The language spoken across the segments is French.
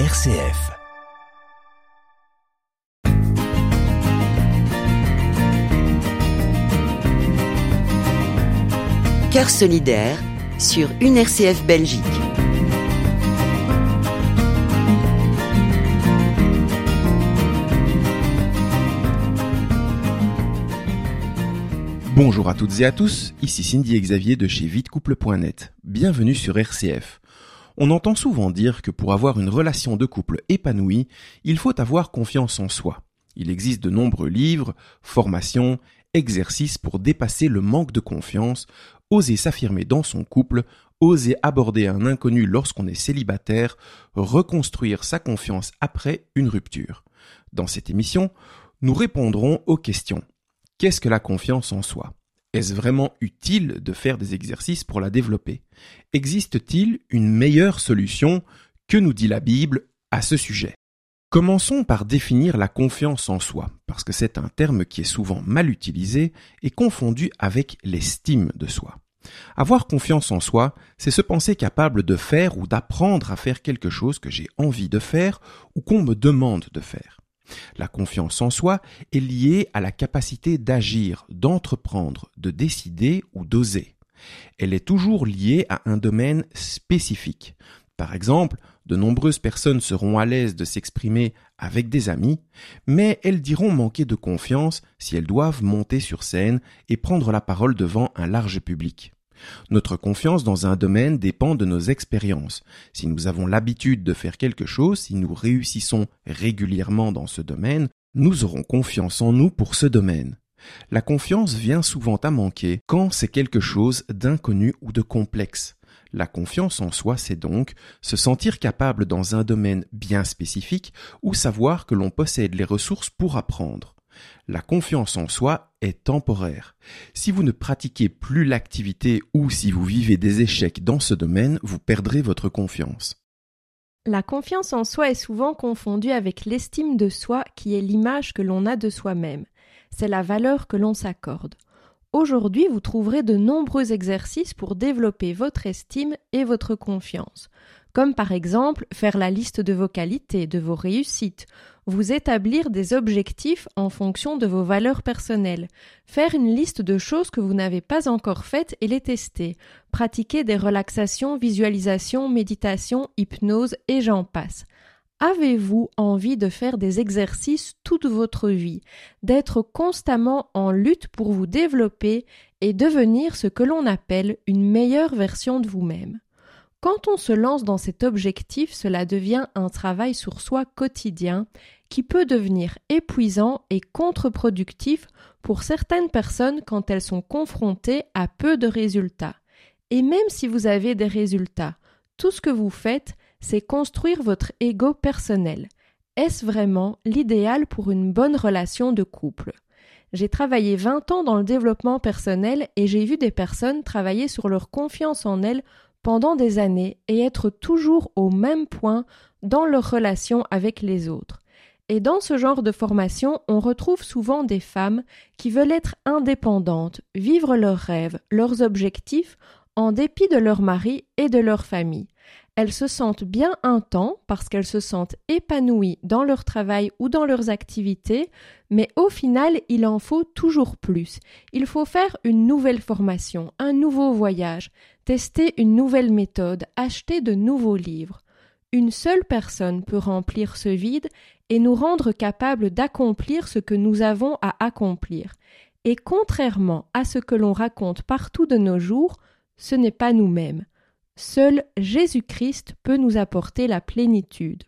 RCF. Cœur solidaire sur une RCF Belgique. Bonjour à toutes et à tous, ici Cindy et Xavier de chez vitecouple.net. Bienvenue sur RCF. On entend souvent dire que pour avoir une relation de couple épanouie, il faut avoir confiance en soi. Il existe de nombreux livres, formations, exercices pour dépasser le manque de confiance, oser s'affirmer dans son couple, oser aborder un inconnu lorsqu'on est célibataire, reconstruire sa confiance après une rupture. Dans cette émission, nous répondrons aux questions. Qu'est-ce que la confiance en soi? Est-ce vraiment utile de faire des exercices pour la développer? Existe-t-il une meilleure solution Que nous dit la Bible à ce sujet? Commençons par définir la confiance en soi, parce que c'est un terme qui est souvent mal utilisé et confondu avec l'estime de soi. Avoir confiance en soi, c'est se penser capable de faire ou d'apprendre à faire quelque chose que j'ai envie de faire ou qu'on me demande de faire. La confiance en soi est liée à la capacité d'agir, d'entreprendre, de décider ou d'oser. Elle est toujours liée à un domaine spécifique. Par exemple, de nombreuses personnes seront à l'aise de s'exprimer avec des amis, mais elles diront manquer de confiance si elles doivent monter sur scène et prendre la parole devant un large public. Notre confiance dans un domaine dépend de nos expériences. Si nous avons l'habitude de faire quelque chose, si nous réussissons régulièrement dans ce domaine, nous aurons confiance en nous pour ce domaine. La confiance vient souvent à manquer quand c'est quelque chose d'inconnu ou de complexe. La confiance en soi, c'est donc se sentir capable dans un domaine bien spécifique ou savoir que l'on possède les ressources pour apprendre. La confiance en soi est temporaire. Si vous ne pratiquez plus l'activité ou si vous vivez des échecs dans ce domaine, vous perdrez votre confiance. La confiance en soi est souvent confondue avec l'estime de soi qui est l'image que l'on a de soi-même. C'est la valeur que l'on s'accorde. Aujourd'hui, vous trouverez de nombreux exercices pour développer votre estime et votre confiance comme par exemple faire la liste de vos qualités, de vos réussites, vous établir des objectifs en fonction de vos valeurs personnelles, faire une liste de choses que vous n'avez pas encore faites et les tester, pratiquer des relaxations, visualisations, méditation, hypnose et j'en passe. Avez-vous envie de faire des exercices toute votre vie, d'être constamment en lutte pour vous développer et devenir ce que l'on appelle une meilleure version de vous-même? Quand on se lance dans cet objectif, cela devient un travail sur soi quotidien qui peut devenir épuisant et contre-productif pour certaines personnes quand elles sont confrontées à peu de résultats. Et même si vous avez des résultats, tout ce que vous faites, c'est construire votre ego personnel. Est-ce vraiment l'idéal pour une bonne relation de couple? J'ai travaillé 20 ans dans le développement personnel et j'ai vu des personnes travailler sur leur confiance en elles pendant des années et être toujours au même point dans leur relation avec les autres. Et dans ce genre de formation, on retrouve souvent des femmes qui veulent être indépendantes, vivre leurs rêves, leurs objectifs, en dépit de leur mari et de leur famille. Elles se sentent bien un temps parce qu'elles se sentent épanouies dans leur travail ou dans leurs activités, mais au final, il en faut toujours plus. Il faut faire une nouvelle formation, un nouveau voyage, tester une nouvelle méthode, acheter de nouveaux livres. Une seule personne peut remplir ce vide et nous rendre capables d'accomplir ce que nous avons à accomplir. Et contrairement à ce que l'on raconte partout de nos jours, ce n'est pas nous-mêmes. Seul Jésus-Christ peut nous apporter la plénitude.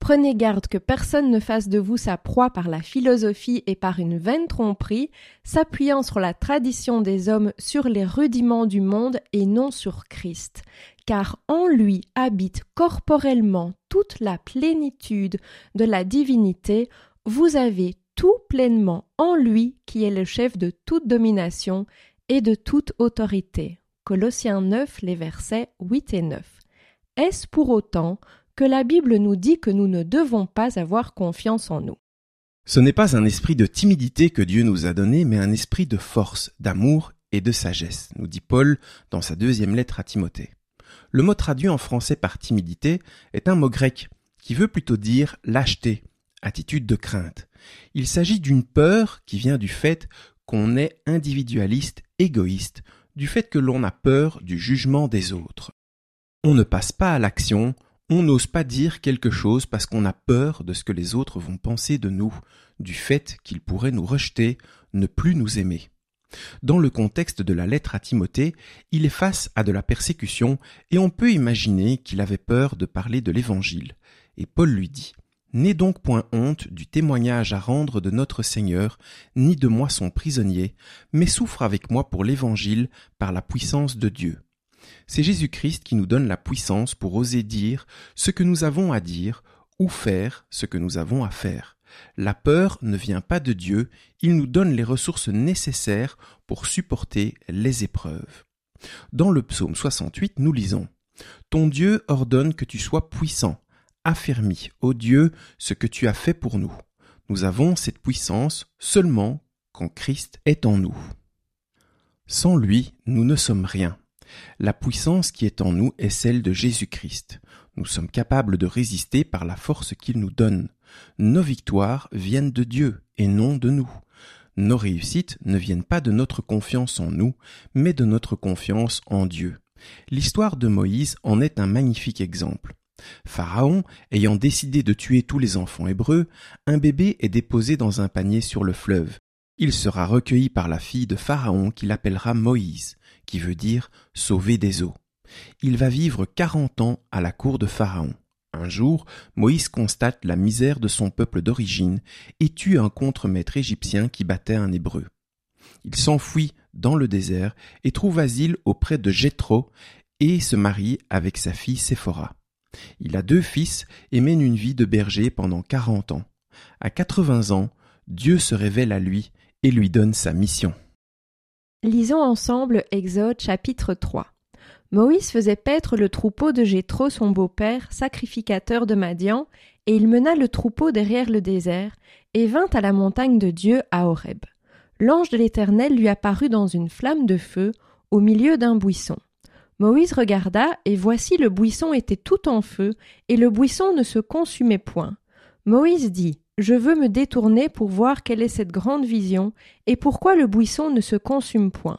Prenez garde que personne ne fasse de vous sa proie par la philosophie et par une vaine tromperie, s'appuyant sur la tradition des hommes sur les rudiments du monde et non sur Christ, car en lui habite corporellement toute la plénitude de la divinité, vous avez tout pleinement en lui qui est le chef de toute domination et de toute autorité. Colossiens 9, les versets 8 et 9. Est-ce pour autant que la Bible nous dit que nous ne devons pas avoir confiance en nous? Ce n'est pas un esprit de timidité que Dieu nous a donné, mais un esprit de force, d'amour et de sagesse, nous dit Paul dans sa deuxième lettre à Timothée. Le mot traduit en français par timidité est un mot grec qui veut plutôt dire lâcheté, attitude de crainte. Il s'agit d'une peur qui vient du fait qu'on est individualiste, égoïste, du fait que l'on a peur du jugement des autres. On ne passe pas à l'action, on n'ose pas dire quelque chose parce qu'on a peur de ce que les autres vont penser de nous, du fait qu'ils pourraient nous rejeter, ne plus nous aimer. Dans le contexte de la lettre à Timothée, il est face à de la persécution et on peut imaginer qu'il avait peur de parler de l'Évangile. Et Paul lui dit N'aie donc point honte du témoignage à rendre de notre Seigneur, ni de moi son prisonnier, mais souffre avec moi pour l'Évangile par la puissance de Dieu. C'est Jésus-Christ qui nous donne la puissance pour oser dire ce que nous avons à dire, ou faire ce que nous avons à faire. La peur ne vient pas de Dieu, il nous donne les ressources nécessaires pour supporter les épreuves. Dans le psaume 68, nous lisons Ton Dieu ordonne que tu sois puissant, affermis, ô Dieu, ce que tu as fait pour nous. Nous avons cette puissance seulement quand Christ est en nous. Sans lui, nous ne sommes rien. La puissance qui est en nous est celle de Jésus-Christ. Nous sommes capables de résister par la force qu'il nous donne. Nos victoires viennent de Dieu et non de nous. Nos réussites ne viennent pas de notre confiance en nous, mais de notre confiance en Dieu. L'histoire de Moïse en est un magnifique exemple. Pharaon, ayant décidé de tuer tous les enfants hébreux, un bébé est déposé dans un panier sur le fleuve. Il sera recueilli par la fille de Pharaon qui l'appellera Moïse, qui veut dire sauver des eaux. Il va vivre quarante ans à la cour de Pharaon. Un jour, Moïse constate la misère de son peuple d'origine et tue un contremaître égyptien qui battait un hébreu. Il s'enfuit dans le désert et trouve asile auprès de Jéthro et se marie avec sa fille Séphora. Il a deux fils et mène une vie de berger pendant quarante ans. À quatre-vingts ans, Dieu se révèle à lui et lui donne sa mission. Lisons ensemble Exode chapitre 3. Moïse faisait paître le troupeau de Jéthro son beau-père, sacrificateur de Madian, et il mena le troupeau derrière le désert, et vint à la montagne de Dieu à Horeb. L'ange de l'Éternel lui apparut dans une flamme de feu, au milieu d'un buisson. Moïse regarda, et voici le buisson était tout en feu, et le buisson ne se consumait point. Moïse dit Je veux me détourner pour voir quelle est cette grande vision, et pourquoi le buisson ne se consume point.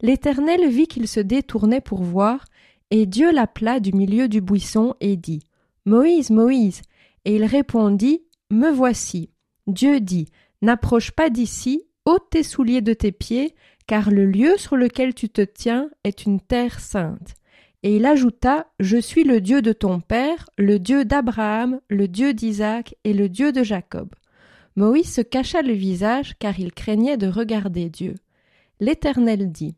L'Éternel vit qu'il se détournait pour voir, et Dieu l'appela du milieu du buisson et dit Moïse, Moïse. Et il répondit Me voici. Dieu dit N'approche pas d'ici, ôte tes souliers de tes pieds, car le lieu sur lequel tu te tiens est une terre sainte. Et il ajouta, Je suis le Dieu de ton père, le Dieu d'Abraham, le Dieu d'Isaac et le Dieu de Jacob. Moïse se cacha le visage, car il craignait de regarder Dieu. L'Éternel dit,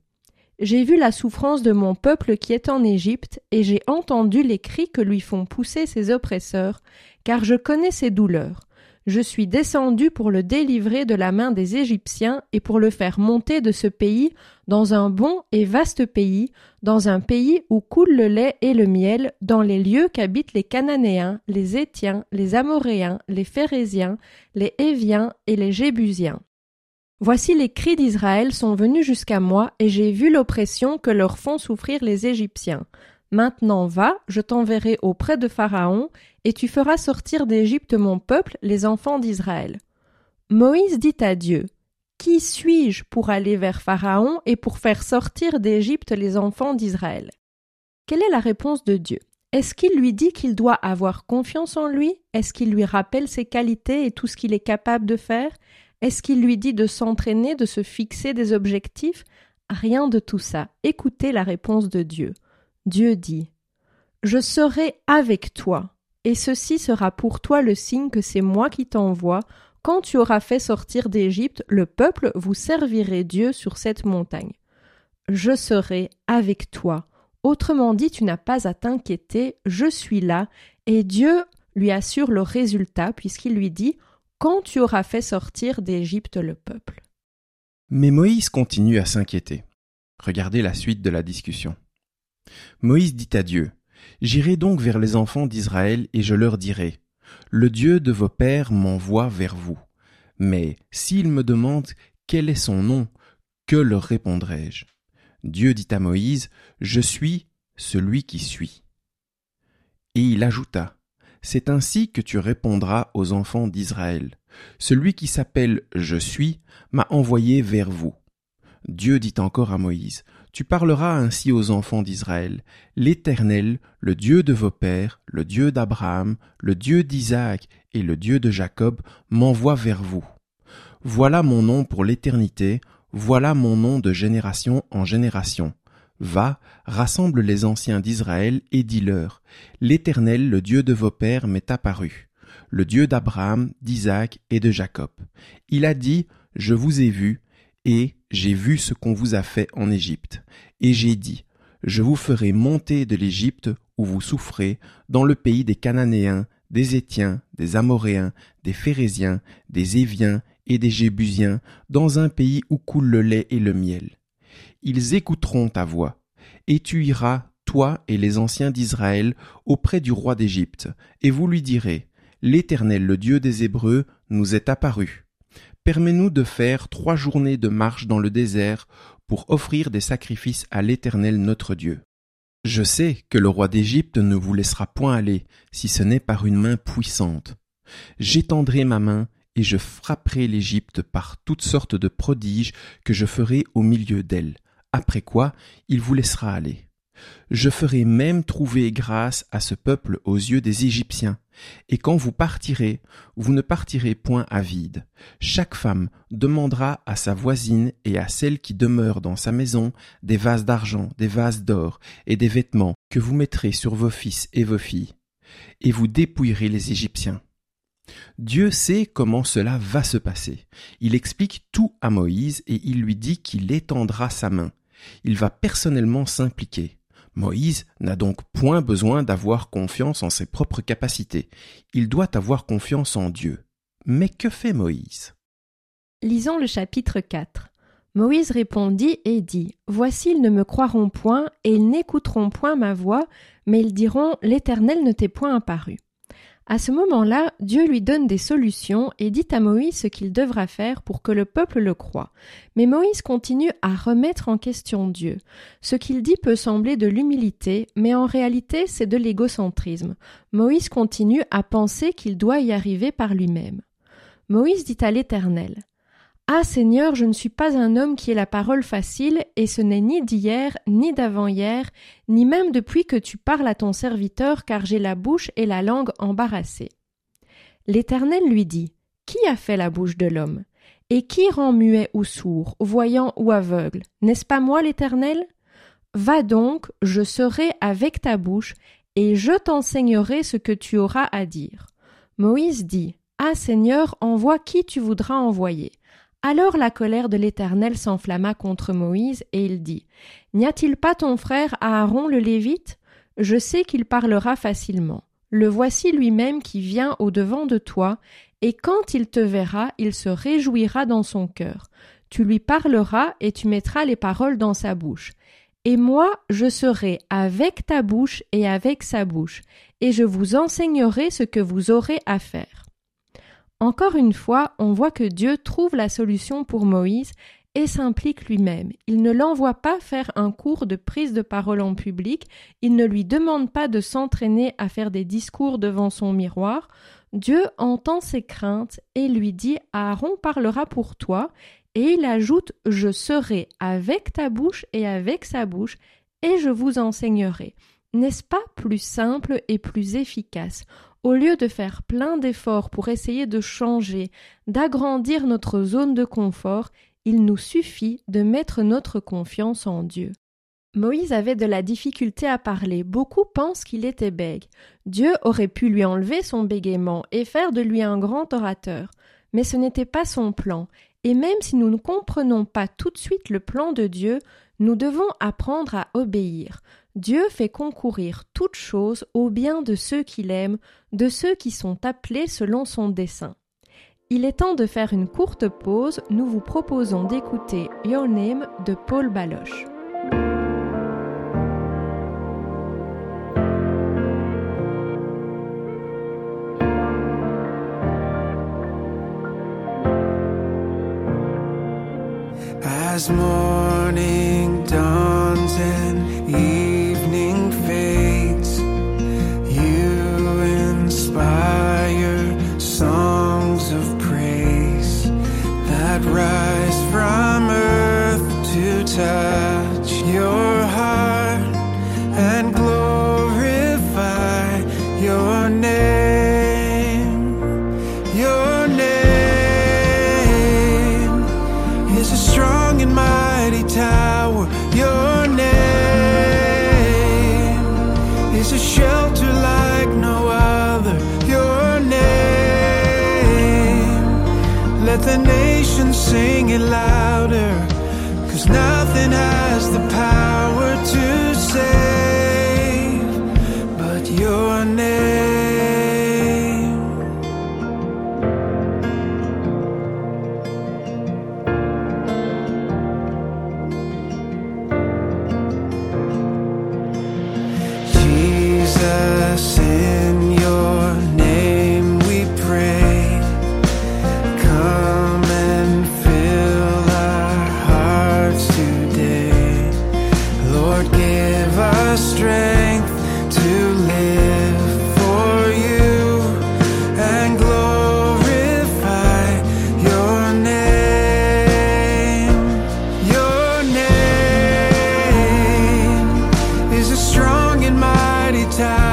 J'ai vu la souffrance de mon peuple qui est en Égypte, et j'ai entendu les cris que lui font pousser ses oppresseurs, car je connais ses douleurs. Je suis descendu pour le délivrer de la main des Égyptiens et pour le faire monter de ce pays dans un bon et vaste pays, dans un pays où coule le lait et le miel, dans les lieux qu'habitent les Cananéens, les Étiens, les Amoréens, les Phérésiens, les Héviens et les Jébusiens. Voici les cris d'Israël sont venus jusqu'à moi, et j'ai vu l'oppression que leur font souffrir les Égyptiens. Maintenant va, je t'enverrai auprès de Pharaon, et tu feras sortir d'Égypte mon peuple, les enfants d'Israël. Moïse dit à Dieu, Qui suis-je pour aller vers Pharaon et pour faire sortir d'Égypte les enfants d'Israël? Quelle est la réponse de Dieu? Est-ce qu'il lui dit qu'il doit avoir confiance en lui? Est-ce qu'il lui rappelle ses qualités et tout ce qu'il est capable de faire? Est-ce qu'il lui dit de s'entraîner, de se fixer des objectifs? Rien de tout ça. Écoutez la réponse de Dieu. Dieu dit Je serai avec toi, et ceci sera pour toi le signe que c'est moi qui t'envoie. Quand tu auras fait sortir d'Égypte le peuple, vous servirez Dieu sur cette montagne. Je serai avec toi. Autrement dit, tu n'as pas à t'inquiéter, je suis là, et Dieu lui assure le résultat, puisqu'il lui dit Quand tu auras fait sortir d'Égypte le peuple. Mais Moïse continue à s'inquiéter. Regardez la suite de la discussion. Moïse dit à Dieu, J'irai donc vers les enfants d'Israël et je leur dirai, Le Dieu de vos pères m'envoie vers vous. Mais s'ils me demandent quel est son nom, que leur répondrai-je? Dieu dit à Moïse, Je suis celui qui suis. Et il ajouta, C'est ainsi que tu répondras aux enfants d'Israël. Celui qui s'appelle Je suis m'a envoyé vers vous. Dieu dit encore à Moïse, Tu parleras ainsi aux enfants d'Israël. L'Éternel, le Dieu de vos pères, le Dieu d'Abraham, le Dieu d'Isaac et le Dieu de Jacob m'envoie vers vous. Voilà mon nom pour l'éternité, voilà mon nom de génération en génération. Va, rassemble les anciens d'Israël et dis-leur, L'Éternel, le Dieu de vos pères, m'est apparu, le Dieu d'Abraham, d'Isaac et de Jacob. Il a dit, Je vous ai vu, et j'ai vu ce qu'on vous a fait en Égypte. Et j'ai dit, Je vous ferai monter de l'Égypte où vous souffrez, dans le pays des Cananéens, des Étiens, des Amoréens, des Phérésiens, des Éviens et des Jébusiens, dans un pays où coule le lait et le miel. Ils écouteront ta voix, et tu iras, toi et les anciens d'Israël, auprès du roi d'Égypte, et vous lui direz, L'Éternel, le Dieu des Hébreux, nous est apparu. Permets-nous de faire trois journées de marche dans le désert pour offrir des sacrifices à l'Éternel notre Dieu. Je sais que le roi d'Égypte ne vous laissera point aller, si ce n'est par une main puissante. J'étendrai ma main et je frapperai l'Égypte par toutes sortes de prodiges que je ferai au milieu d'elle, après quoi il vous laissera aller. Je ferai même trouver grâce à ce peuple aux yeux des Égyptiens, et quand vous partirez, vous ne partirez point à vide. Chaque femme demandera à sa voisine et à celle qui demeure dans sa maison des vases d'argent, des vases d'or et des vêtements que vous mettrez sur vos fils et vos filles, et vous dépouillerez les Égyptiens. Dieu sait comment cela va se passer. Il explique tout à Moïse et il lui dit qu'il étendra sa main. Il va personnellement s'impliquer. Moïse n'a donc point besoin d'avoir confiance en ses propres capacités. Il doit avoir confiance en Dieu. Mais que fait Moïse? Lisons le chapitre 4. Moïse répondit et dit Voici, ils ne me croiront point, et ils n'écouteront point ma voix, mais ils diront L'Éternel ne t'est point apparu. À ce moment-là, Dieu lui donne des solutions et dit à Moïse ce qu'il devra faire pour que le peuple le croie. Mais Moïse continue à remettre en question Dieu. Ce qu'il dit peut sembler de l'humilité, mais en réalité c'est de l'égocentrisme. Moïse continue à penser qu'il doit y arriver par lui-même. Moïse dit à l'Éternel ah Seigneur, je ne suis pas un homme qui ait la parole facile, et ce n'est ni d'hier, ni d'avant-hier, ni même depuis que tu parles à ton serviteur, car j'ai la bouche et la langue embarrassées. L'Éternel lui dit. Qui a fait la bouche de l'homme? Et qui rend muet ou sourd, voyant ou aveugle? N'est-ce pas moi l'Éternel? Va donc, je serai avec ta bouche, et je t'enseignerai ce que tu auras à dire. Moïse dit. Ah Seigneur, envoie qui tu voudras envoyer. Alors la colère de l'Éternel s'enflamma contre Moïse, et il dit. N'y a-t-il pas ton frère Aaron le Lévite? Je sais qu'il parlera facilement. Le voici lui-même qui vient au devant de toi, et quand il te verra, il se réjouira dans son cœur. Tu lui parleras et tu mettras les paroles dans sa bouche. Et moi, je serai avec ta bouche et avec sa bouche, et je vous enseignerai ce que vous aurez à faire. Encore une fois, on voit que Dieu trouve la solution pour Moïse et s'implique lui-même. Il ne l'envoie pas faire un cours de prise de parole en public, il ne lui demande pas de s'entraîner à faire des discours devant son miroir. Dieu entend ses craintes et lui dit Aaron parlera pour toi, et il ajoute Je serai avec ta bouche et avec sa bouche, et je vous enseignerai. N'est-ce pas plus simple et plus efficace? Au lieu de faire plein d'efforts pour essayer de changer, d'agrandir notre zone de confort, il nous suffit de mettre notre confiance en Dieu. Moïse avait de la difficulté à parler. Beaucoup pensent qu'il était bègue. Dieu aurait pu lui enlever son bégaiement et faire de lui un grand orateur. Mais ce n'était pas son plan. Et même si nous ne comprenons pas tout de suite le plan de Dieu, nous devons apprendre à obéir. Dieu fait concourir toutes choses au bien de ceux qu'il aime, de ceux qui sont appelés selon son dessein. Il est temps de faire une courte pause, nous vous proposons d'écouter Your Name de Paul Baloche. Sing it louder. time.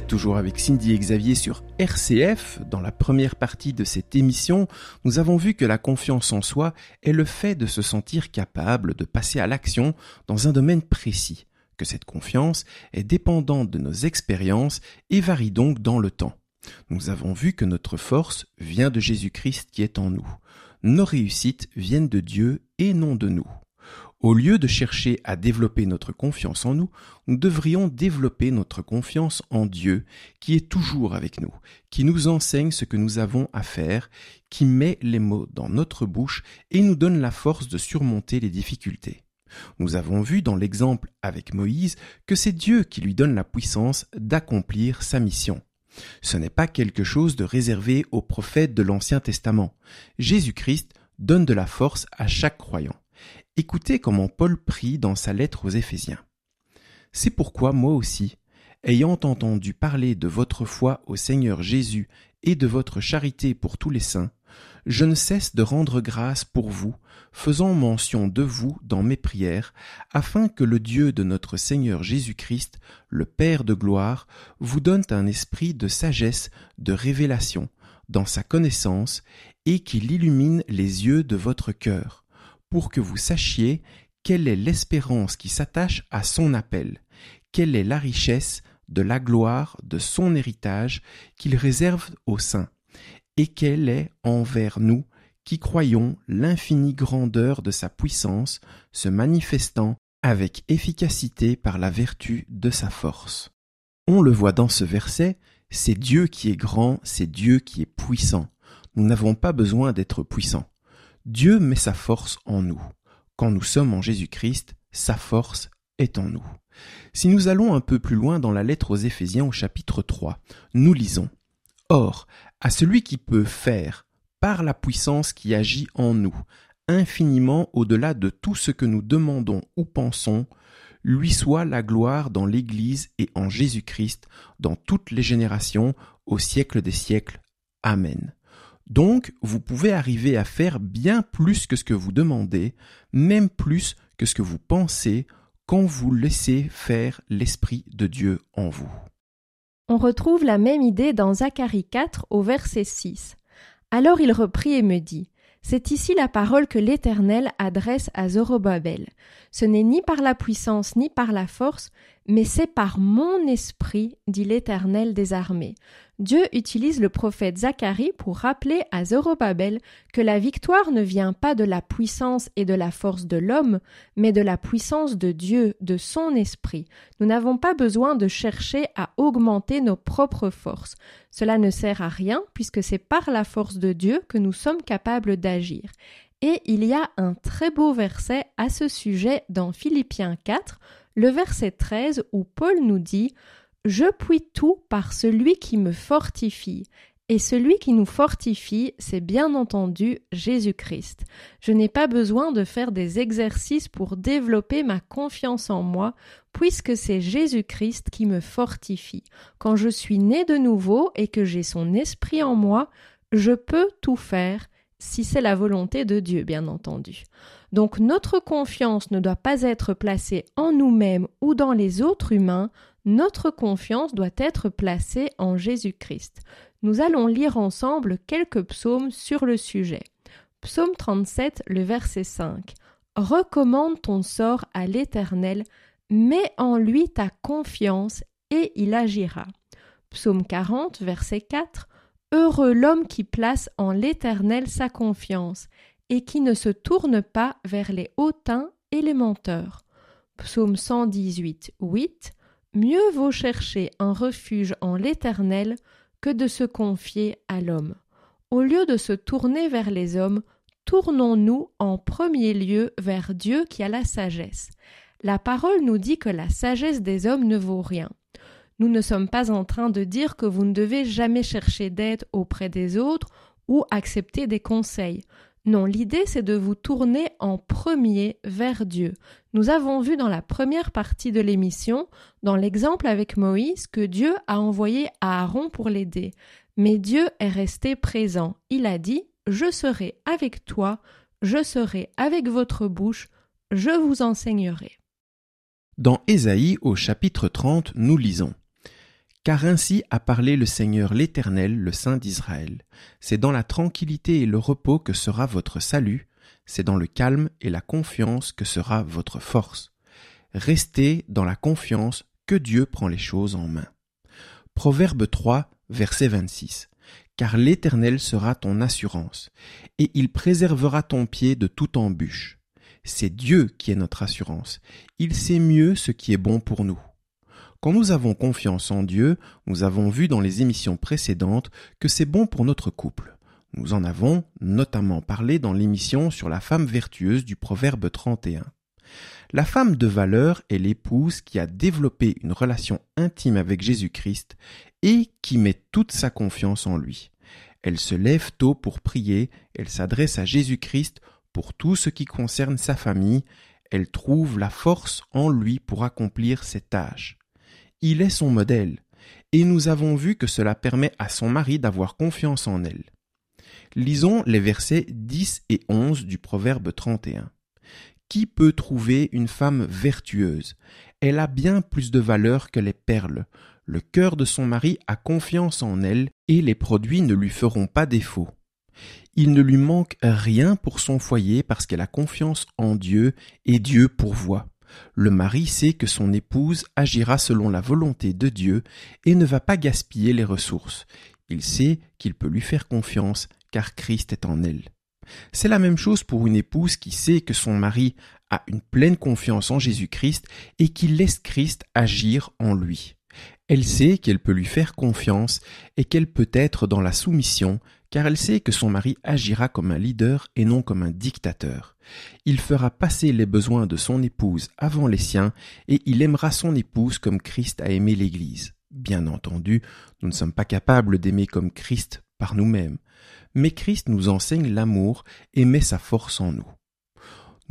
Toujours avec Cindy et Xavier sur RCF. Dans la première partie de cette émission, nous avons vu que la confiance en soi est le fait de se sentir capable de passer à l'action dans un domaine précis, que cette confiance est dépendante de nos expériences et varie donc dans le temps. Nous avons vu que notre force vient de Jésus-Christ qui est en nous. Nos réussites viennent de Dieu et non de nous. Au lieu de chercher à développer notre confiance en nous, nous devrions développer notre confiance en Dieu, qui est toujours avec nous, qui nous enseigne ce que nous avons à faire, qui met les mots dans notre bouche et nous donne la force de surmonter les difficultés. Nous avons vu dans l'exemple avec Moïse que c'est Dieu qui lui donne la puissance d'accomplir sa mission. Ce n'est pas quelque chose de réservé aux prophètes de l'Ancien Testament. Jésus-Christ donne de la force à chaque croyant. Écoutez comment Paul prie dans sa lettre aux Éphésiens. C'est pourquoi moi aussi, ayant entendu parler de votre foi au Seigneur Jésus et de votre charité pour tous les saints, je ne cesse de rendre grâce pour vous, faisant mention de vous dans mes prières, afin que le Dieu de notre Seigneur Jésus-Christ, le Père de gloire, vous donne un esprit de sagesse, de révélation, dans sa connaissance, et qu'il illumine les yeux de votre cœur, pour que vous sachiez quelle est l'espérance qui s'attache à son appel, quelle est la richesse de la gloire de son héritage qu'il réserve aux saints, et quelle est envers nous qui croyons l'infinie grandeur de sa puissance se manifestant avec efficacité par la vertu de sa force. On le voit dans ce verset, c'est Dieu qui est grand, c'est Dieu qui est puissant. Nous n'avons pas besoin d'être puissants. Dieu met sa force en nous. Quand nous sommes en Jésus-Christ, sa force est en nous. Si nous allons un peu plus loin dans la lettre aux Éphésiens au chapitre 3, nous lisons Or, à celui qui peut faire, par la puissance qui agit en nous, infiniment au-delà de tout ce que nous demandons ou pensons, lui soit la gloire dans l'Église et en Jésus-Christ, dans toutes les générations, au siècle des siècles. Amen. Donc, vous pouvez arriver à faire bien plus que ce que vous demandez, même plus que ce que vous pensez, quand vous laissez faire l'Esprit de Dieu en vous. On retrouve la même idée dans Zacharie 4 au verset 6. Alors il reprit et me dit C'est ici la parole que l'Éternel adresse à Zorobabel. Ce n'est ni par la puissance ni par la force, mais c'est par mon esprit, dit l'Éternel des armées. Dieu utilise le prophète Zacharie pour rappeler à Zorobabel que la victoire ne vient pas de la puissance et de la force de l'homme, mais de la puissance de Dieu, de son esprit. Nous n'avons pas besoin de chercher à augmenter nos propres forces. Cela ne sert à rien puisque c'est par la force de Dieu que nous sommes capables d'agir. Et il y a un très beau verset à ce sujet dans Philippiens 4, le verset 13 où Paul nous dit je puis tout par celui qui me fortifie. Et celui qui nous fortifie, c'est bien entendu Jésus-Christ. Je n'ai pas besoin de faire des exercices pour développer ma confiance en moi, puisque c'est Jésus-Christ qui me fortifie. Quand je suis né de nouveau et que j'ai son esprit en moi, je peux tout faire, si c'est la volonté de Dieu, bien entendu. Donc notre confiance ne doit pas être placée en nous-mêmes ou dans les autres humains, notre confiance doit être placée en Jésus-Christ. Nous allons lire ensemble quelques psaumes sur le sujet. Psaume 37, le verset 5. Recommande ton sort à l'Éternel, mets en lui ta confiance et il agira. Psaume 40, verset 4. Heureux l'homme qui place en l'Éternel sa confiance et qui ne se tourne pas vers les hautains et les menteurs. Psaume 118, 8. Mieux vaut chercher un refuge en l'Éternel que de se confier à l'homme. Au lieu de se tourner vers les hommes, tournons-nous en premier lieu vers Dieu qui a la sagesse. La parole nous dit que la sagesse des hommes ne vaut rien. Nous ne sommes pas en train de dire que vous ne devez jamais chercher d'aide auprès des autres ou accepter des conseils. Non, l'idée c'est de vous tourner en premier vers Dieu. Nous avons vu dans la première partie de l'émission, dans l'exemple avec Moïse, que Dieu a envoyé Aaron pour l'aider. Mais Dieu est resté présent. Il a dit Je serai avec toi, je serai avec votre bouche, je vous enseignerai. Dans Ésaïe au chapitre 30, nous lisons car ainsi a parlé le Seigneur l'Éternel, le Saint d'Israël. C'est dans la tranquillité et le repos que sera votre salut, c'est dans le calme et la confiance que sera votre force. Restez dans la confiance que Dieu prend les choses en main. Proverbe 3, verset 26. Car l'Éternel sera ton assurance, et il préservera ton pied de toute embûche. C'est Dieu qui est notre assurance. Il sait mieux ce qui est bon pour nous. Quand nous avons confiance en Dieu, nous avons vu dans les émissions précédentes que c'est bon pour notre couple. Nous en avons notamment parlé dans l'émission sur la femme vertueuse du Proverbe 31. La femme de valeur est l'épouse qui a développé une relation intime avec Jésus-Christ et qui met toute sa confiance en lui. Elle se lève tôt pour prier, elle s'adresse à Jésus-Christ pour tout ce qui concerne sa famille, elle trouve la force en lui pour accomplir ses tâches. Il est son modèle, et nous avons vu que cela permet à son mari d'avoir confiance en elle. Lisons les versets 10 et 11 du Proverbe 31. Qui peut trouver une femme vertueuse? Elle a bien plus de valeur que les perles. Le cœur de son mari a confiance en elle, et les produits ne lui feront pas défaut. Il ne lui manque rien pour son foyer parce qu'elle a confiance en Dieu et Dieu pourvoit. Le mari sait que son épouse agira selon la volonté de Dieu et ne va pas gaspiller les ressources. Il sait qu'il peut lui faire confiance car Christ est en elle. C'est la même chose pour une épouse qui sait que son mari a une pleine confiance en Jésus-Christ et qui laisse Christ agir en lui. Elle sait qu'elle peut lui faire confiance et qu'elle peut être dans la soumission car elle sait que son mari agira comme un leader et non comme un dictateur. Il fera passer les besoins de son épouse avant les siens et il aimera son épouse comme Christ a aimé l'Église. Bien entendu, nous ne sommes pas capables d'aimer comme Christ par nous-mêmes, mais Christ nous enseigne l'amour et met sa force en nous.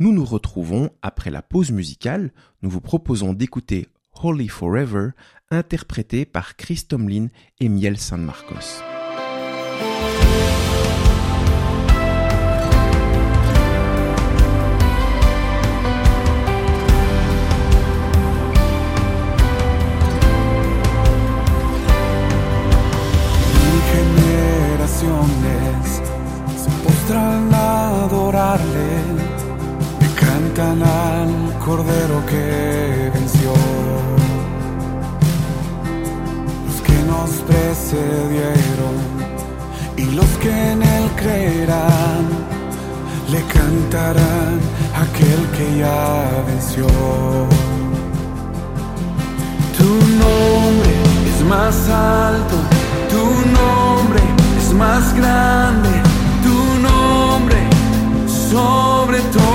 Nous nous retrouvons après la pause musicale, nous vous proposons d'écouter Holy Forever, interprété par Chris Tomlin et Miel San Marcos. Y los que en él creerán, le cantarán aquel que ya venció. Tu nombre es más alto, tu nombre más grande, tu nombre sobre todo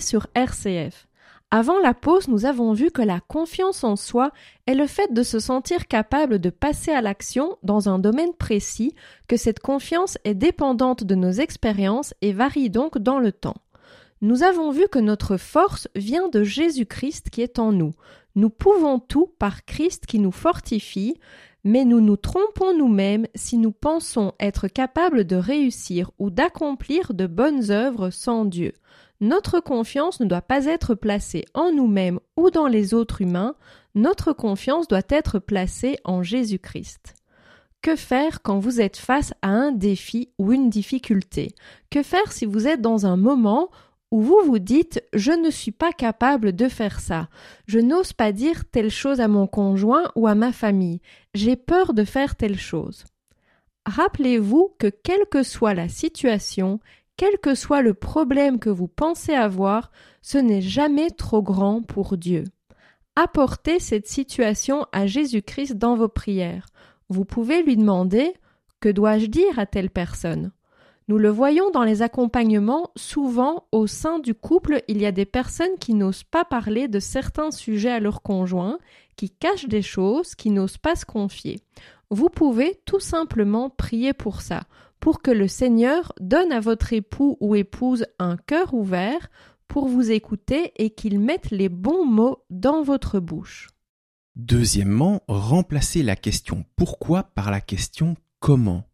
Sur RCF. Avant la pause, nous avons vu que la confiance en soi est le fait de se sentir capable de passer à l'action dans un domaine précis, que cette confiance est dépendante de nos expériences et varie donc dans le temps. Nous avons vu que notre force vient de Jésus-Christ qui est en nous. Nous pouvons tout par Christ qui nous fortifie, mais nous nous trompons nous-mêmes si nous pensons être capables de réussir ou d'accomplir de bonnes œuvres sans Dieu. Notre confiance ne doit pas être placée en nous-mêmes ou dans les autres humains, notre confiance doit être placée en Jésus-Christ. Que faire quand vous êtes face à un défi ou une difficulté? Que faire si vous êtes dans un moment où vous vous dites je ne suis pas capable de faire ça, je n'ose pas dire telle chose à mon conjoint ou à ma famille, j'ai peur de faire telle chose. Rappelez-vous que quelle que soit la situation, quel que soit le problème que vous pensez avoir, ce n'est jamais trop grand pour Dieu. Apportez cette situation à Jésus-Christ dans vos prières. Vous pouvez lui demander Que dois-je dire à telle personne? Nous le voyons dans les accompagnements, souvent au sein du couple, il y a des personnes qui n'osent pas parler de certains sujets à leur conjoint, qui cachent des choses, qui n'osent pas se confier. Vous pouvez tout simplement prier pour ça, pour que le Seigneur donne à votre époux ou épouse un cœur ouvert pour vous écouter et qu'il mette les bons mots dans votre bouche. Deuxièmement, remplacez la question pourquoi par la question comment.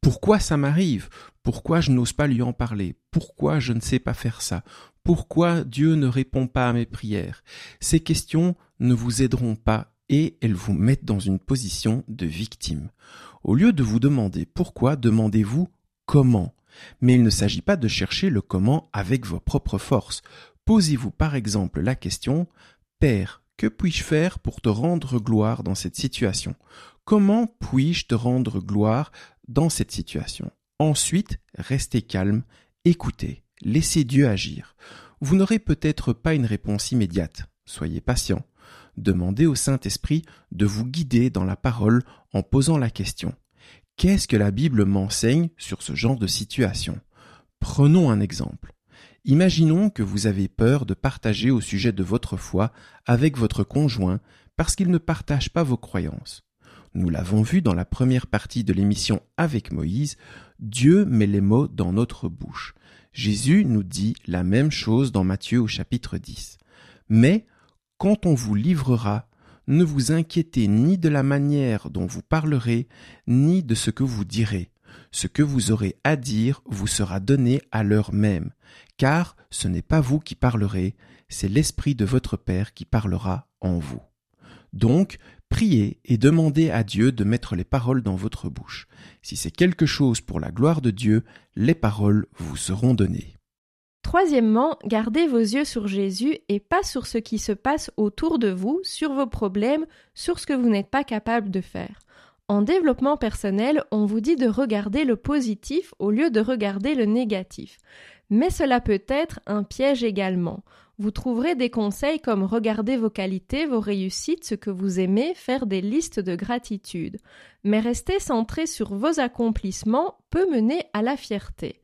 Pourquoi ça m'arrive? Pourquoi je n'ose pas lui en parler? Pourquoi je ne sais pas faire ça? Pourquoi Dieu ne répond pas à mes prières? Ces questions ne vous aideront pas et elles vous mettent dans une position de victime. Au lieu de vous demander pourquoi, demandez-vous comment. Mais il ne s'agit pas de chercher le comment avec vos propres forces. Posez-vous par exemple la question Père, que puis-je faire pour te rendre gloire dans cette situation? Comment puis-je te rendre gloire dans cette situation? Ensuite, restez calme, écoutez, laissez Dieu agir. Vous n'aurez peut-être pas une réponse immédiate. Soyez patient. Demandez au Saint-Esprit de vous guider dans la parole en posant la question. Qu'est-ce que la Bible m'enseigne sur ce genre de situation? Prenons un exemple. Imaginons que vous avez peur de partager au sujet de votre foi avec votre conjoint parce qu'il ne partage pas vos croyances. Nous l'avons vu dans la première partie de l'émission avec Moïse, Dieu met les mots dans notre bouche. Jésus nous dit la même chose dans Matthieu au chapitre 10. Mais, quand on vous livrera, ne vous inquiétez ni de la manière dont vous parlerez, ni de ce que vous direz. Ce que vous aurez à dire vous sera donné à l'heure même, car ce n'est pas vous qui parlerez, c'est l'Esprit de votre Père qui parlera en vous. Donc, priez et demandez à Dieu de mettre les paroles dans votre bouche. Si c'est quelque chose pour la gloire de Dieu, les paroles vous seront données. Troisièmement, gardez vos yeux sur Jésus et pas sur ce qui se passe autour de vous, sur vos problèmes, sur ce que vous n'êtes pas capable de faire. En développement personnel, on vous dit de regarder le positif au lieu de regarder le négatif. Mais cela peut être un piège également. Vous trouverez des conseils comme regarder vos qualités, vos réussites, ce que vous aimez, faire des listes de gratitude. Mais rester centré sur vos accomplissements peut mener à la fierté.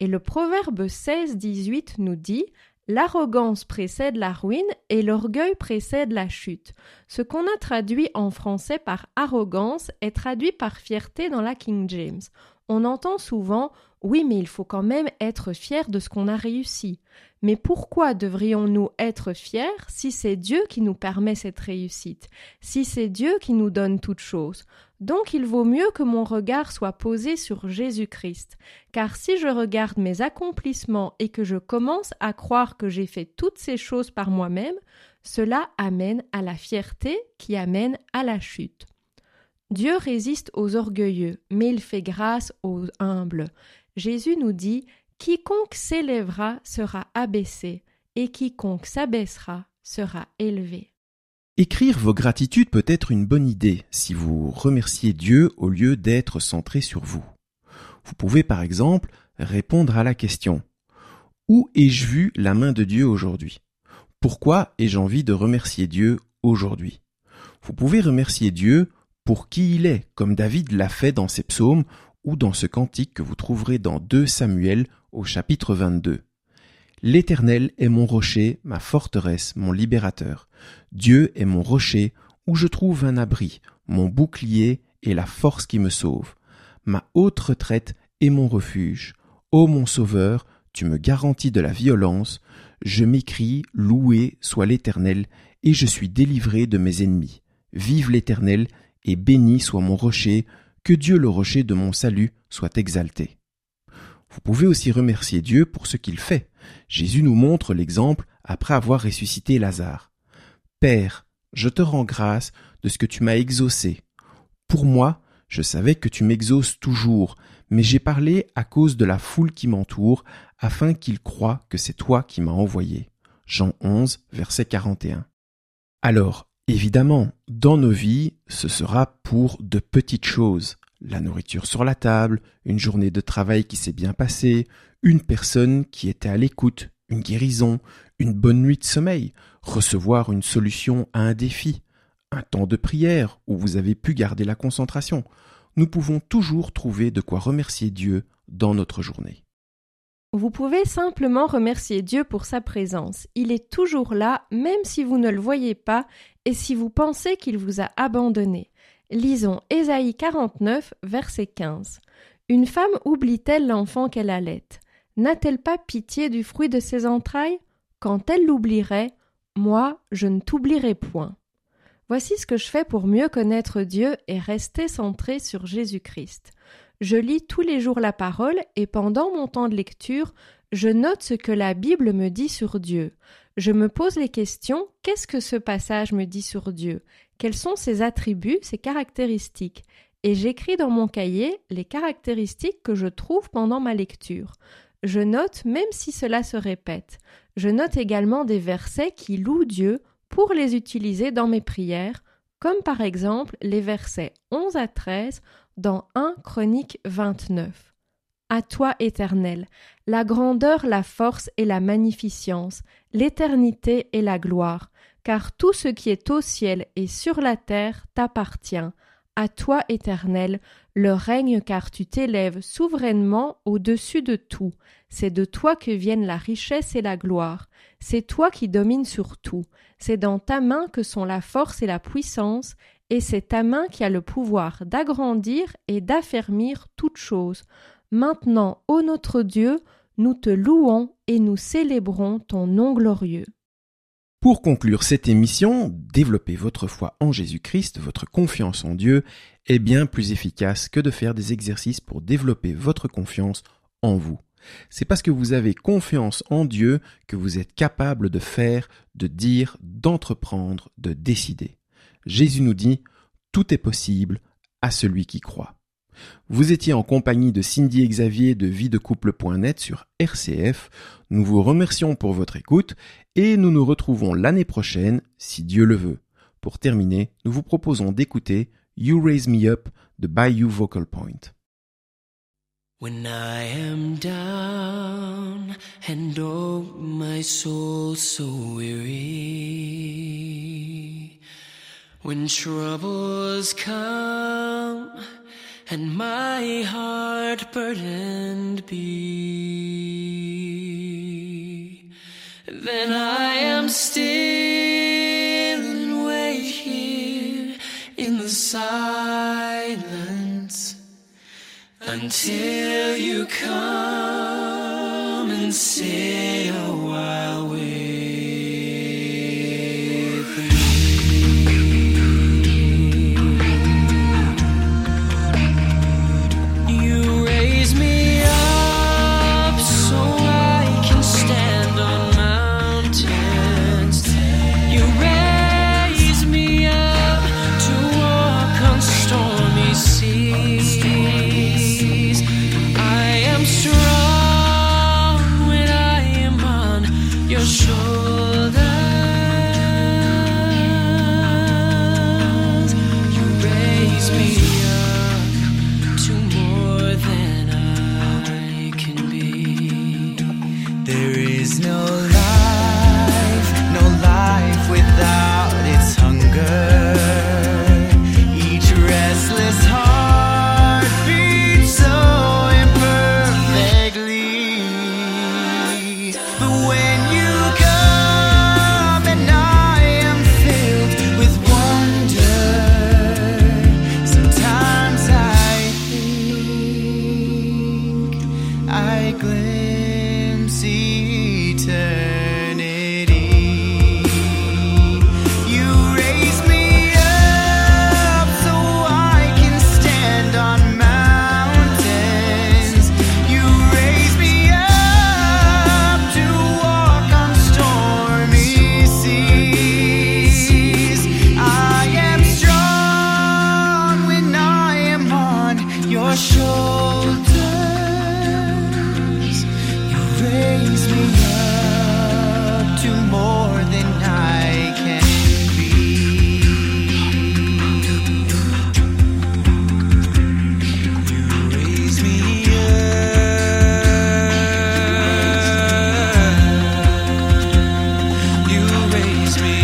Et le proverbe 16-18 nous dit L'arrogance précède la ruine et l'orgueil précède la chute. Ce qu'on a traduit en français par arrogance est traduit par fierté dans la King James. On entend souvent oui, mais il faut quand même être fier de ce qu'on a réussi. Mais pourquoi devrions-nous être fiers si c'est Dieu qui nous permet cette réussite, si c'est Dieu qui nous donne toute chose Donc il vaut mieux que mon regard soit posé sur Jésus-Christ, car si je regarde mes accomplissements et que je commence à croire que j'ai fait toutes ces choses par moi-même, cela amène à la fierté qui amène à la chute. Dieu résiste aux orgueilleux, mais il fait grâce aux humbles. Jésus nous dit Quiconque s'élèvera sera abaissé, et quiconque s'abaissera sera élevé. Écrire vos gratitudes peut être une bonne idée si vous remerciez Dieu au lieu d'être centré sur vous. Vous pouvez par exemple répondre à la question Où ai-je vu la main de Dieu aujourd'hui? Pourquoi ai-je envie de remercier Dieu aujourd'hui? Vous pouvez remercier Dieu pour qui il est, comme David l'a fait dans ses psaumes ou dans ce cantique que vous trouverez dans 2 Samuel au chapitre 22. L'Éternel est mon rocher, ma forteresse, mon libérateur. Dieu est mon rocher, où je trouve un abri, mon bouclier et la force qui me sauve. Ma haute retraite est mon refuge. Ô mon sauveur, tu me garantis de la violence, je m'écris, loué soit l'Éternel, et je suis délivré de mes ennemis. Vive l'Éternel, et béni soit mon rocher, que Dieu le rocher de mon salut soit exalté. Vous pouvez aussi remercier Dieu pour ce qu'il fait. Jésus nous montre l'exemple après avoir ressuscité Lazare. Père, je te rends grâce de ce que tu m'as exaucé. Pour moi, je savais que tu m'exauces toujours, mais j'ai parlé à cause de la foule qui m'entoure, afin qu'ils croient que c'est toi qui m'as envoyé. Jean 11, verset 41. Alors, évidemment, dans nos vies, ce sera pour de petites choses. La nourriture sur la table, une journée de travail qui s'est bien passée, une personne qui était à l'écoute, une guérison, une bonne nuit de sommeil, recevoir une solution à un défi, un temps de prière où vous avez pu garder la concentration. Nous pouvons toujours trouver de quoi remercier Dieu dans notre journée. Vous pouvez simplement remercier Dieu pour sa présence. Il est toujours là, même si vous ne le voyez pas et si vous pensez qu'il vous a abandonné. Lisons Ésaïe 49, verset 15. Une femme oublie-t-elle l'enfant qu'elle allait? N'a-t-elle pas pitié du fruit de ses entrailles? Quand elle l'oublierait, moi, je ne t'oublierai point. Voici ce que je fais pour mieux connaître Dieu et rester centré sur Jésus-Christ. Je lis tous les jours la parole et pendant mon temps de lecture, je note ce que la Bible me dit sur Dieu. Je me pose les questions qu'est-ce que ce passage me dit sur Dieu? Quels sont ses attributs, ses caractéristiques? Et j'écris dans mon cahier les caractéristiques que je trouve pendant ma lecture. Je note même si cela se répète. Je note également des versets qui louent Dieu pour les utiliser dans mes prières, comme par exemple les versets 11 à 13 dans 1 Chronique 29. À toi, Éternel, la grandeur, la force et la magnificence, l'éternité et la gloire, car tout ce qui est au ciel et sur la terre t'appartient. À toi, Éternel, le règne car tu t'élèves souverainement au-dessus de tout. C'est de toi que viennent la richesse et la gloire. C'est toi qui domines sur tout. C'est dans ta main que sont la force et la puissance, et c'est ta main qui a le pouvoir d'agrandir et d'affermir toutes choses. Maintenant, ô notre Dieu, nous te louons et nous célébrons ton nom glorieux. Pour conclure cette émission, développer votre foi en Jésus-Christ, votre confiance en Dieu, est bien plus efficace que de faire des exercices pour développer votre confiance en vous. C'est parce que vous avez confiance en Dieu que vous êtes capable de faire, de dire, d'entreprendre, de décider. Jésus nous dit, tout est possible à celui qui croit. Vous étiez en compagnie de Cindy Xavier de videcouple.net sur RCF. Nous vous remercions pour votre écoute et nous nous retrouvons l'année prochaine, si Dieu le veut. Pour terminer, nous vous proposons d'écouter You Raise Me Up de Bayou Vocal Point. When troubles come and my heart burdened be. Then I am still and wait here in the silence until you come and say a while me.